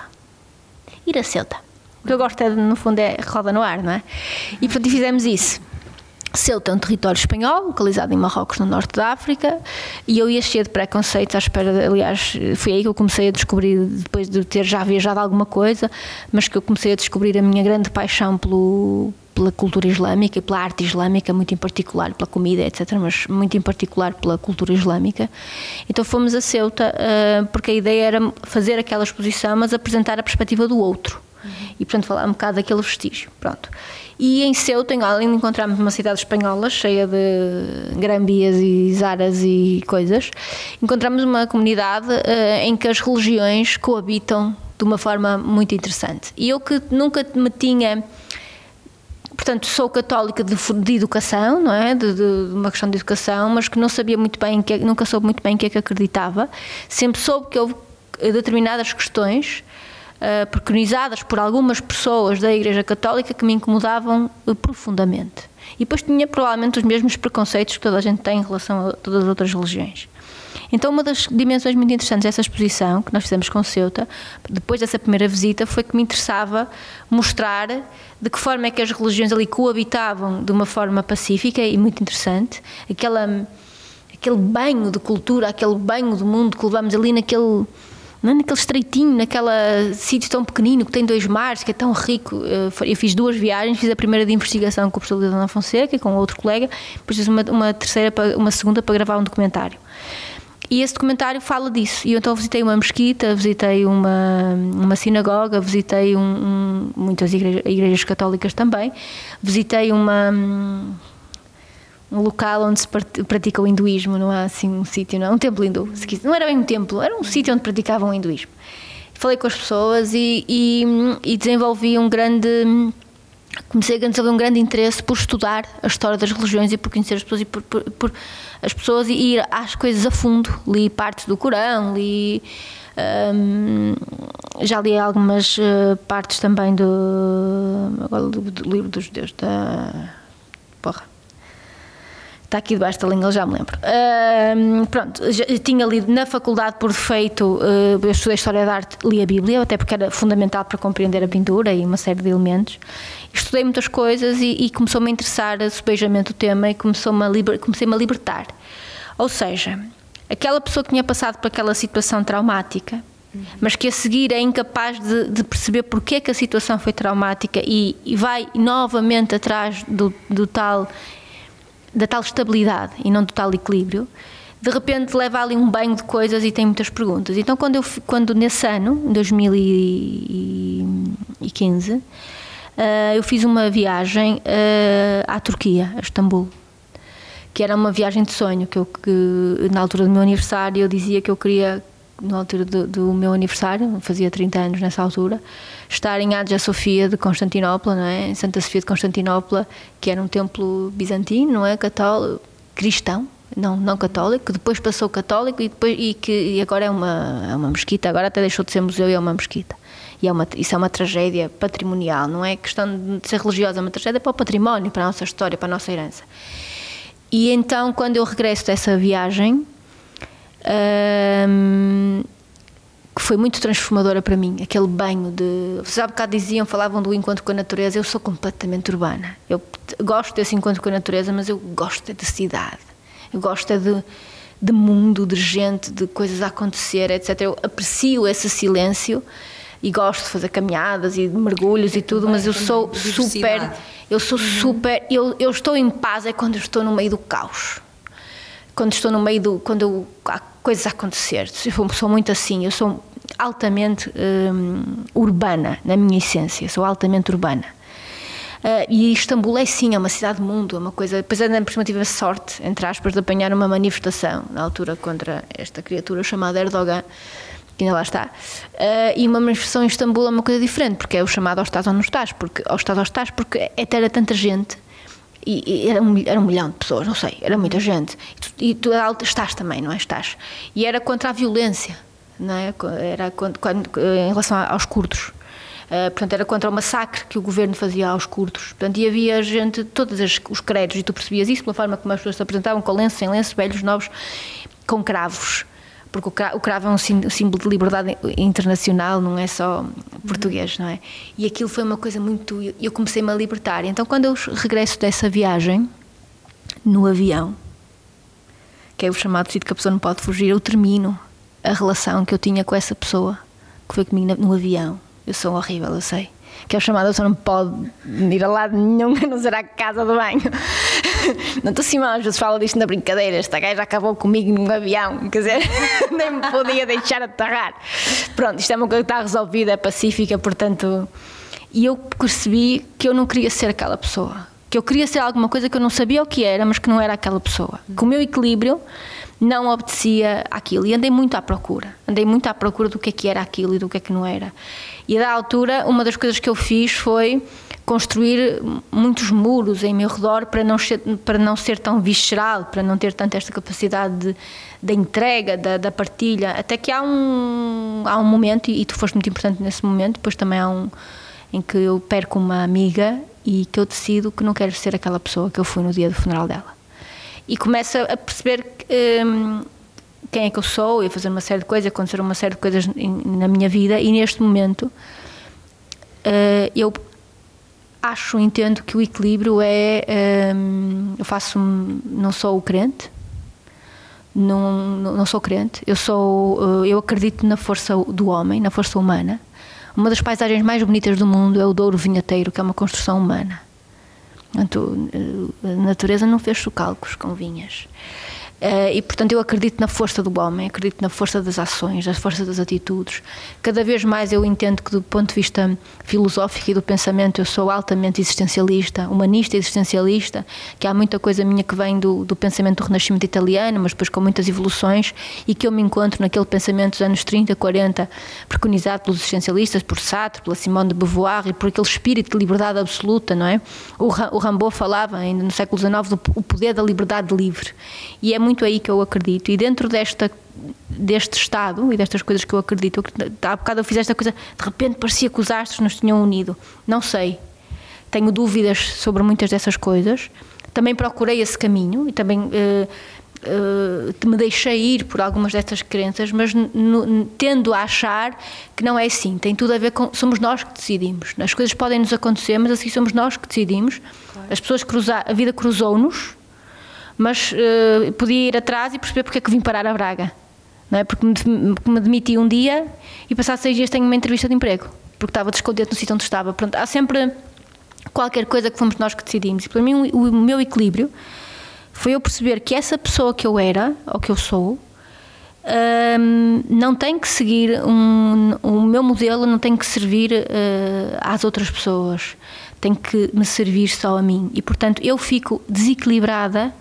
Ir a Ceuta. O que eu gosto é, no fundo, é roda no ar, não é? E portanto fizemos isso. Ceuta é um território espanhol, localizado em Marrocos, no norte da África, e eu ia cheia de preconceitos à espera, de, aliás, foi aí que eu comecei a descobrir, depois de ter já viajado alguma coisa, mas que eu comecei a descobrir a minha grande paixão pelo, pela cultura islâmica e pela arte islâmica, muito em particular, pela comida, etc., mas muito em particular pela cultura islâmica. Então fomos a Ceuta, ah, porque a ideia era fazer aquela exposição, mas apresentar a perspectiva do outro. E, portanto, falar um bocado daquele vestígio. Pronto. E em Ceuta, além de encontrarmos uma cidade espanhola cheia de grambias e zaras e coisas, encontramos uma comunidade eh, em que as religiões coabitam de uma forma muito interessante. E eu que nunca me tinha portanto, sou católica de, de educação, não é? De, de- de uma questão de educação, mas que não sabia muito bem, em que, nunca soube muito bem em que é que acreditava. Sempre soube que houve eh, determinadas questões eh, preconizadas por algumas pessoas da Igreja Católica que me incomodavam eh, profundamente. E depois tinha provavelmente os mesmos preconceitos que toda a gente tem em relação a todas as outras religiões. Então, uma das dimensões muito interessantes dessa exposição que nós fizemos com Ceuta, depois dessa primeira visita, foi que me interessava mostrar de que forma é que as religiões ali coabitavam de uma forma pacífica e muito interessante. Aquela, aquele banho de cultura, aquele banho do mundo que levamos ali naquele. Não é? naquele estreitinho, naquele sítio tão pequenino que tem dois mares, que é tão rico. Eh, Eu fiz duas viagens, fiz a primeira de investigação com o professor Leonardo Fonseca, com outro colega, depois fiz uma, uma terceira, uma segunda para gravar um documentário. E esse documentário fala disso. E eu então visitei uma mesquita, visitei uma, uma sinagoga, visitei um, um- muitas igrejas, igrejas católicas também, visitei uma, um local onde se pratica o hinduísmo, não há assim um sítio, não é? Um templo hindu. Não era bem um templo, era um sítio onde praticavam o hinduísmo. Falei com as pessoas e, e, e desenvolvi um grande. Comecei a desenvolver um grande interesse por estudar a história das religiões e por conhecer as pessoas e por, por- por as pessoas e ir às coisas a fundo. Li partes do Corão, li Hum, já li algumas uh, partes também do, agora, do, do livro dos judeus da. Porra. Está aqui debaixo da língua, já me lembro. Hum, pronto, já, tinha lido na faculdade por defeito, uh, eu estudei História da Arte, li a Bíblia, até porque era fundamental para compreender a pintura e uma série de elementos. Estudei muitas coisas e, e começou-me a interessar subejamente o tema e começou-me a liber, comecei-me a libertar. Ou seja, aquela pessoa que tinha passado por aquela situação traumática, mas que a seguir é incapaz de, de perceber porque é que a situação foi traumática e, e vai novamente atrás do, do tal da tal estabilidade e não do tal equilíbrio, de repente leva ali um banho de coisas e tem muitas perguntas. Então, quando, eu, quando nesse ano, em 2015, uh, eu fiz uma viagem uh, à Turquia, a Istambul, que era uma viagem de sonho, que, eu, que na altura do meu aniversário eu dizia que eu queria, na altura do, do meu aniversário, fazia 30 anos nessa altura, estar em Hagia Sofia de Constantinopla, não é? em Santa Sofia de Constantinopla, que era um templo bizantino, não é? Católico, cristão, não, não católico, que depois passou católico e, depois, e que e agora é uma, é uma mesquita, agora até deixou de ser museu e é uma mesquita. E é uma, isso é uma tragédia patrimonial, não é questão de ser religiosa, é uma tragédia para o património, para a nossa história, para a nossa herança. E então, quando eu regresso dessa viagem, hum, que foi muito transformadora para mim, aquele banho de. Vocês há bocado diziam, falavam do encontro com a natureza, eu sou completamente urbana. Eu gosto desse encontro com a natureza, mas eu gosto é de cidade. Eu gosto é de, de mundo, de gente, de coisas a acontecer, etc. Eu aprecio esse silêncio e gosto de fazer caminhadas e mergulhos e tudo, mas eu sou super. Eu sou super. Eu, eu estou em paz é quando eu estou no meio do caos. Quando estou no meio do. Quando eu, há coisas a acontecer. Eu sou muito assim. Eu sou altamente hum, urbana, na minha essência, sou altamente urbana. Uh, e Istambul é sim, é uma cidade-mundo, é uma coisa. Depois ainda por cima tive a sorte, entre aspas, de apanhar uma manifestação na altura contra esta criatura chamada Erdogan, ainda lá está. Uh, e uma manifestação em Istambul é uma coisa diferente, porque é o chamado ao estás ou não estás, porque ao estás ou estás, porque é era tanta gente. E, e era, um, era um milhão de pessoas, não sei, era muita gente. E tu, e tu estás também, não é? Estás. E era contra a violência não é? Era quando, quando, em relação aos curdos. Uh, portanto, era contra o massacre que o governo fazia aos curdos. Portanto, e havia gente, todos os credos, e tu percebias isso pela forma como as pessoas se apresentavam, com lenço, sem lenço, velhos, novos, com cravos. Porque o cravo é um símbolo de liberdade internacional, não é só português, não é? E aquilo foi uma coisa muito. Eu comecei-me a libertar. Então, quando eu regresso dessa viagem, no avião, que é o chamado sítio que a pessoa não pode fugir, eu termino a relação que eu tinha com essa pessoa, que foi comigo no avião. Eu sou horrível, eu sei. Que é o chamado, a pessoa não pode ir a lado nenhum, *laughs* a não ser à casa do banho. *laughs* Não estou mal, às vezes falo disto na brincadeira. Esta gaja acabou comigo num avião, quer dizer, *laughs* nem me podia deixar aterrar. Pronto, isto é uma coisa que está resolvida, é pacífica, portanto. E eu percebi que eu não queria ser aquela pessoa. Que eu queria ser alguma coisa que eu não sabia o que era, mas que não era aquela pessoa. Com o meu equilíbrio não obedecia àquilo. E andei muito à procura. Andei muito à procura do que é que era aquilo e do que é que não era. E da altura, uma das coisas que eu fiz foi construir muitos muros em meu redor para não ser, para não ser tão visceral, para não ter tanto esta capacidade de, da entrega, da, da, partilha. Até que há um, há um momento, e tu foste muito importante nesse momento, depois também há um em que eu perco uma amiga e que eu decido que não quero ser aquela pessoa que eu fui no dia do funeral dela e começo a perceber um, quem é que eu sou e a fazer uma série de coisas, acontecer uma série de coisas na minha vida e neste momento uh, eu acho, entendo que o equilíbrio é um, eu faço não sou o crente. Não, não sou crente. Eu sou eh, eu acredito na força do homem na força humana. Uma das paisagens mais bonitas do mundo é o Douro Vinhateiro que é uma construção humana. Portanto, a natureza não fez chocalcos com vinhas. Uh, e portanto eu acredito na força do homem, acredito na força das ações, na força das atitudes. Cada vez mais eu entendo que do ponto de vista filosófico e do pensamento eu sou altamente existencialista, humanista existencialista, que há muita coisa minha que vem do, do pensamento do renascimento italiano, mas depois com muitas evoluções e que eu me encontro naquele pensamento dos anos 30, 40, preconizado pelos existencialistas, por Sartre, pela Simone de Beauvoir e por aquele espírito de liberdade absoluta, não é? O, o falava ainda no século XIX do o poder da liberdade livre. E é muito aí que eu acredito. E dentro desta deste estado e destas coisas que eu acredito, há bocado eu fiz esta coisa, de repente parecia que os astros nos tinham unido. Não sei. Tenho dúvidas sobre muitas dessas coisas. Também procurei esse caminho e também uh, uh, me deixei ir por algumas destas crenças, mas tendo a achar que não é assim. Tem tudo a ver com. Somos nós que decidimos. As coisas podem nos acontecer, mas assim somos nós que decidimos. Claro. As pessoas cruzar, a vida cruzou-nos, mas uh, podia ir atrás e perceber porque é que vim parar a Braga não é? Porque me, me demiti um dia e passado seis dias tenho uma entrevista de emprego, porque estava descontente no sítio onde estava. Pronto, há sempre qualquer coisa que fomos nós que decidimos. E para mim o, o meu equilíbrio foi eu perceber que essa pessoa que eu era, ou que eu sou, um, não tem que seguir um, o meu modelo não tem que servir uh, às outras pessoas tem que me servir só a mim e portanto eu fico desequilibrada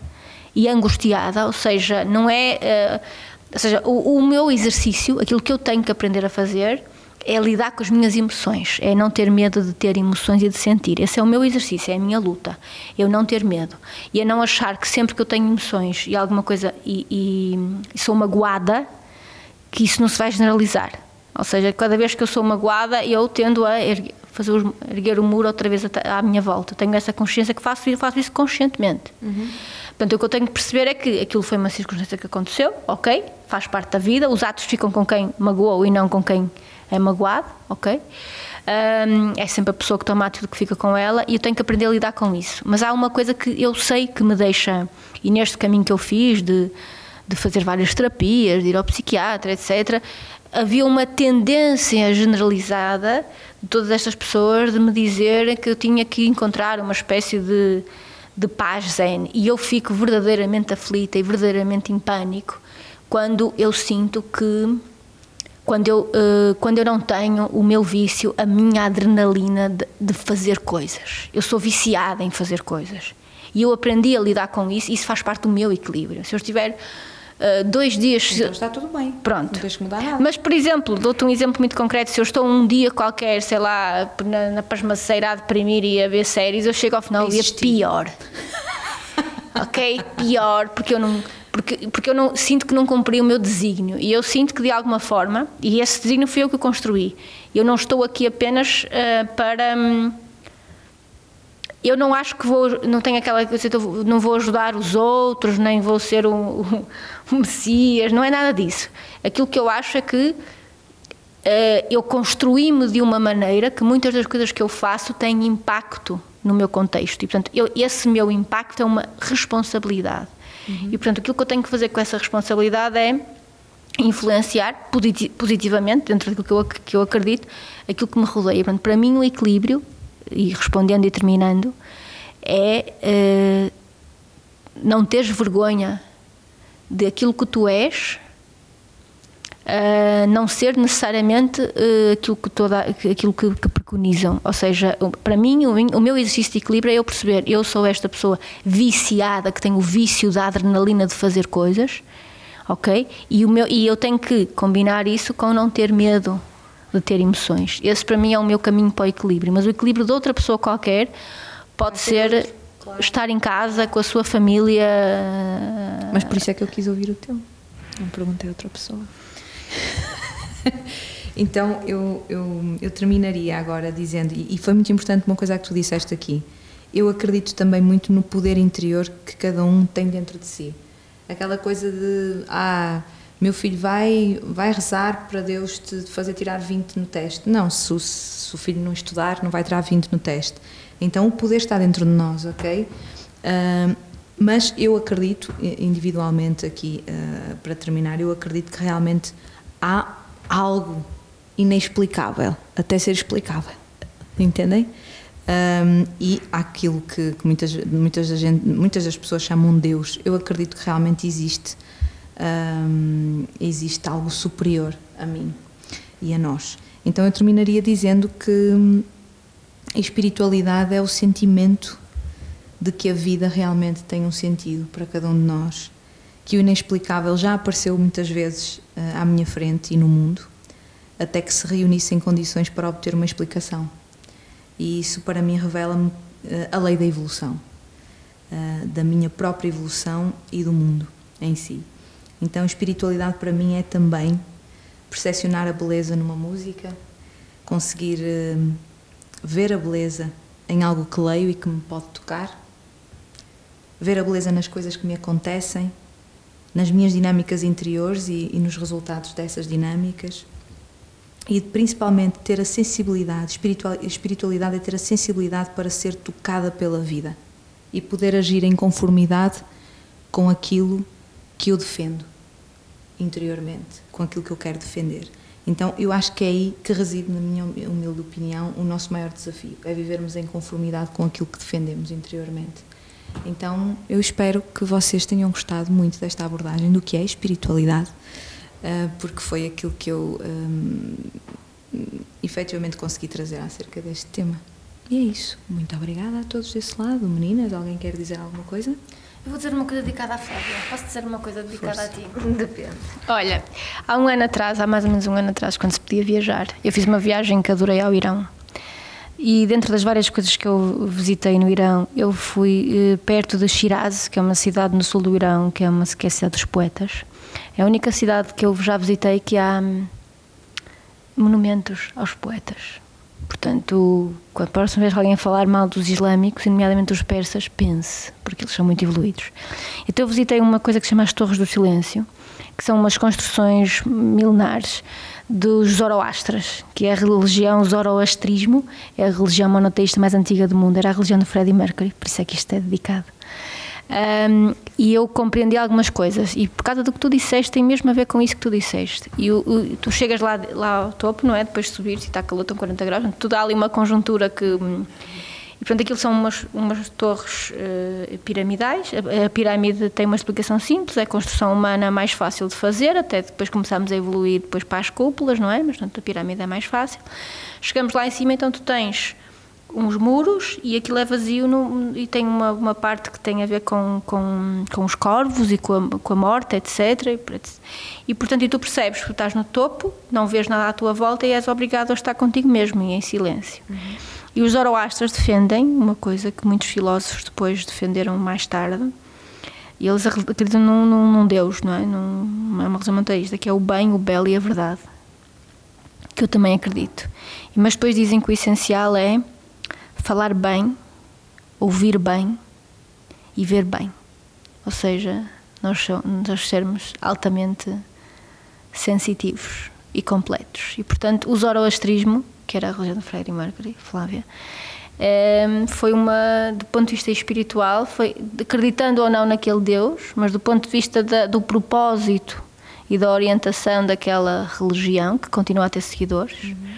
e angustiada ou seja não é uh, ou seja, o, o meu exercício, aquilo que eu tenho que aprender a fazer, é lidar com as minhas emoções, é não ter medo de ter emoções e de sentir. Esse é o meu exercício, é a minha luta. Eu não ter medo. E é não achar que sempre que eu tenho emoções e alguma coisa e, e, e sou magoada, que isso não se vai generalizar. Ou seja, cada vez que eu sou magoada, eu tendo a erguer, fazer erguer o muro outra vez à minha volta. Tenho essa consciência que faço e faço isso conscientemente. Uhum. Portanto, o que eu tenho que perceber é que aquilo foi uma circunstância que aconteceu, ok, faz parte da vida, os atos ficam com quem magoou e não com quem é magoado, ok? Um, é sempre a pessoa que toma atitude que fica com ela e eu tenho que aprender a lidar com isso. Mas há uma coisa que eu sei que me deixa, e neste caminho que eu fiz de, de fazer várias terapias, de ir ao psiquiatra, etc., havia uma tendência generalizada de todas estas pessoas de me dizer que eu tinha que encontrar uma espécie de de paz zen e eu fico verdadeiramente aflita e verdadeiramente em pânico quando eu sinto que quando eu, uh, quando eu não tenho o meu vício, a minha adrenalina de, de, fazer coisas. Eu sou viciada em fazer coisas. E eu aprendi a lidar com isso e isso faz parte do meu equilíbrio. Se eu estiver uh, dois dias. Então está tudo bem. Pronto. Não tens que mudar nada. Mas, por exemplo, dou-te um exemplo muito concreto. Se eu estou um dia qualquer, sei lá, na, na pasmaceira a deprimir e a ver séries, eu chego ao final do dia pior. *laughs* ok? Pior, porque eu não. Porque, porque eu não sinto que não cumpri o meu desígnio e eu sinto que de alguma forma, e esse desígnio foi eu que construí, eu não estou aqui apenas uh, para. Um, eu não acho que vou, não tenho aquela não vou ajudar os outros, nem vou ser um, um, *laughs* um messias, não é nada disso. Aquilo que eu acho é que uh, eu construí-me de uma maneira que muitas das coisas que eu faço têm impacto no meu contexto e, portanto, eu, esse meu impacto é uma responsabilidade. Uhum. E, portanto, aquilo que eu tenho que fazer com essa responsabilidade é influenciar positivamente, dentro daquilo que eu, que eu acredito, aquilo que me rodeia. Portanto, para mim, o equilíbrio e respondendo e terminando, é uh, não teres vergonha daquilo que tu és, uh, não ser necessariamente uh, aquilo, que, toda, aquilo que, que, preconizam. Ou seja, para mim, o, o, meu exercício de equilíbrio é eu perceber, eu sou esta pessoa viciada, que tem o vício da adrenalina de fazer coisas, ok? E, o meu, e eu tenho que combinar isso com não ter medo de ter emoções. Esse para mim é o meu caminho para o equilíbrio, mas o equilíbrio de outra pessoa qualquer pode ser claro. estar em casa com a sua família. Mas por isso é que eu quis ouvir o teu. Não perguntei a outra pessoa. *laughs* então eu, eu, eu terminaria agora dizendo, e foi muito importante uma coisa que tu disseste aqui. Eu acredito também muito no poder interior que cada um tem dentro de si. Aquela coisa de, ah, meu filho vai, vai rezar para Deus te fazer tirar 20 no teste. Não, se o, se o filho não estudar, não vai tirar 20 no teste. Então o poder está dentro de nós, ok? Uh, mas eu acredito, individualmente aqui, uh, para terminar, eu acredito que realmente há algo inexplicável, até ser explicável. Entendem? Um, e aquilo que, que muitas, muitas, da gente, muitas das pessoas chamam Deus, eu acredito que realmente existe um, existe algo superior a mim e a nós. Então eu terminaria dizendo que a espiritualidade é o sentimento de que a vida realmente tem um sentido para cada um de nós, que o inexplicável já apareceu muitas vezes uh, à minha frente e no mundo, até que se reunissem condições para obter uma explicação. E isso para mim revela-me uh, a lei da evolução, uh, da minha própria evolução e do mundo. em si. Então, espiritualidade para mim é também percepcionar a beleza numa música, conseguir eh, ver a beleza em algo que leio e que me pode tocar, ver a beleza nas coisas que me acontecem, nas minhas dinâmicas interiores e, e nos resultados dessas dinâmicas. E principalmente ter a sensibilidade, espiritual, espiritualidade é ter a sensibilidade para ser tocada pela vida e poder agir em conformidade com aquilo que eu defendo interiormente, com aquilo que eu quero defender. Então, eu acho que é aí que reside, na minha humilde opinião, o nosso maior desafio, é vivermos em conformidade com aquilo que defendemos interiormente. Então, eu espero que vocês tenham gostado muito desta abordagem do que é espiritualidade, eh, porque foi aquilo que eu um, efetivamente consegui trazer acerca deste tema. E é isso. Muito obrigada a todos desse lado. Meninas, alguém quer dizer alguma coisa? Eu vou dizer uma coisa dedicada à Flávia. Posso dizer uma coisa dedicada Força. a ti? Depende. Olha, há um ano atrás, há mais ou menos um ano atrás, quando se podia viajar, eu fiz uma viagem que adorei ao Irão. E dentro das várias coisas que eu visitei no Irão, eu fui eh, perto de Shiraz, que é uma cidade no sul do Irão, que é uma que é a cidade dos poetas. É a única cidade que eu já visitei que há hum, monumentos aos poetas. Portanto, quando a próxima vez alguém falar mal dos islâmicos, e nomeadamente dos persas, pense, porque eles são muito evoluídos. Então eu visitei uma coisa que se chama as Torres do Silêncio, que são umas construções milenares dos Zoroastras, que é a religião Zoroastrismo, é a religião monoteísta mais antiga do mundo, era a religião do Freddie Mercury, por isso é que isto é dedicado. Um, e eu compreendi algumas coisas e por causa do que tu disseste tem mesmo a ver com isso que tu disseste e o, o, tu chegas lá, lá ao topo não é? depois de subir e está calor, estão 40 graus tu dá ali uma conjuntura que hum, e portanto aquilo são umas, umas torres uh, piramidais a, a, pirâmide tem uma explicação simples é a construção humana mais fácil de fazer até depois começamos a evoluir depois para as cúpulas não é? mas portanto a pirâmide é mais fácil chegamos lá em cima então tu tens uns muros e aquilo é vazio no, e tem uma, uma parte que tem a ver com, com, com os corvos e com a, com a morte, etc. E, portanto, e tu percebes que estás no topo, não vês nada à tua volta e és obrigado a estar contigo mesmo e em silêncio. Uhum. E os Zoroastras defendem uma coisa que muitos filósofos depois defenderam mais tarde, e eles acreditam num, num, num Deus, não é? Num, é uma religião monoteísta, que é o bem, o belo e a verdade. Que eu também acredito. Mas depois dizem que o essencial é falar bem, ouvir bem e ver bem. Ou seja, nós, nós sermos altamente sensitivos e completos. E, portanto, o zoroastrismo, que era a religião de Freire Mercury, Flávia, ehm, foi uma, do ponto de vista espiritual, foi acreditando ou não naquele Deus, mas do ponto de vista da, do propósito e da orientação daquela religião, que continua a ter seguidores, uhum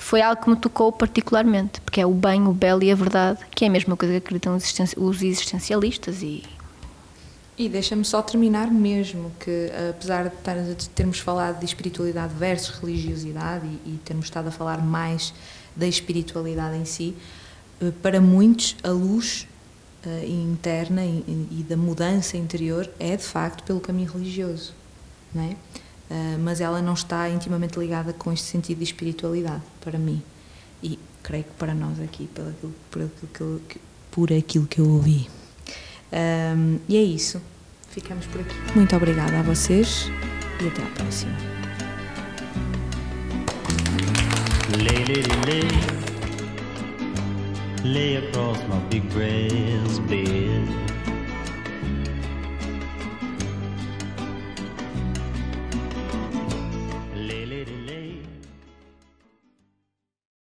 foi algo que me tocou particularmente, porque é o bem, o belo e a verdade, que é a mesma coisa que acreditam os existencialistas e e deixa-me só terminar mesmo que, apesar de termos falado de espiritualidade versus religiosidade e, e, termos estado a falar mais da espiritualidade em si, eh, para muitos a luz uh, interna e, e, da mudança interior é de facto pelo caminho religioso, não é? Uh, mas ela não está intimamente ligada com este sentido de espiritualidade, para mim. E creio que para nós aqui, por aquilo, por aquilo, que, por aquilo que eu ouvi. Um, e é isso. Ficamos por aqui. Muito obrigada a vocês e até à próxima. Lay, lay, lay, lay across my big breast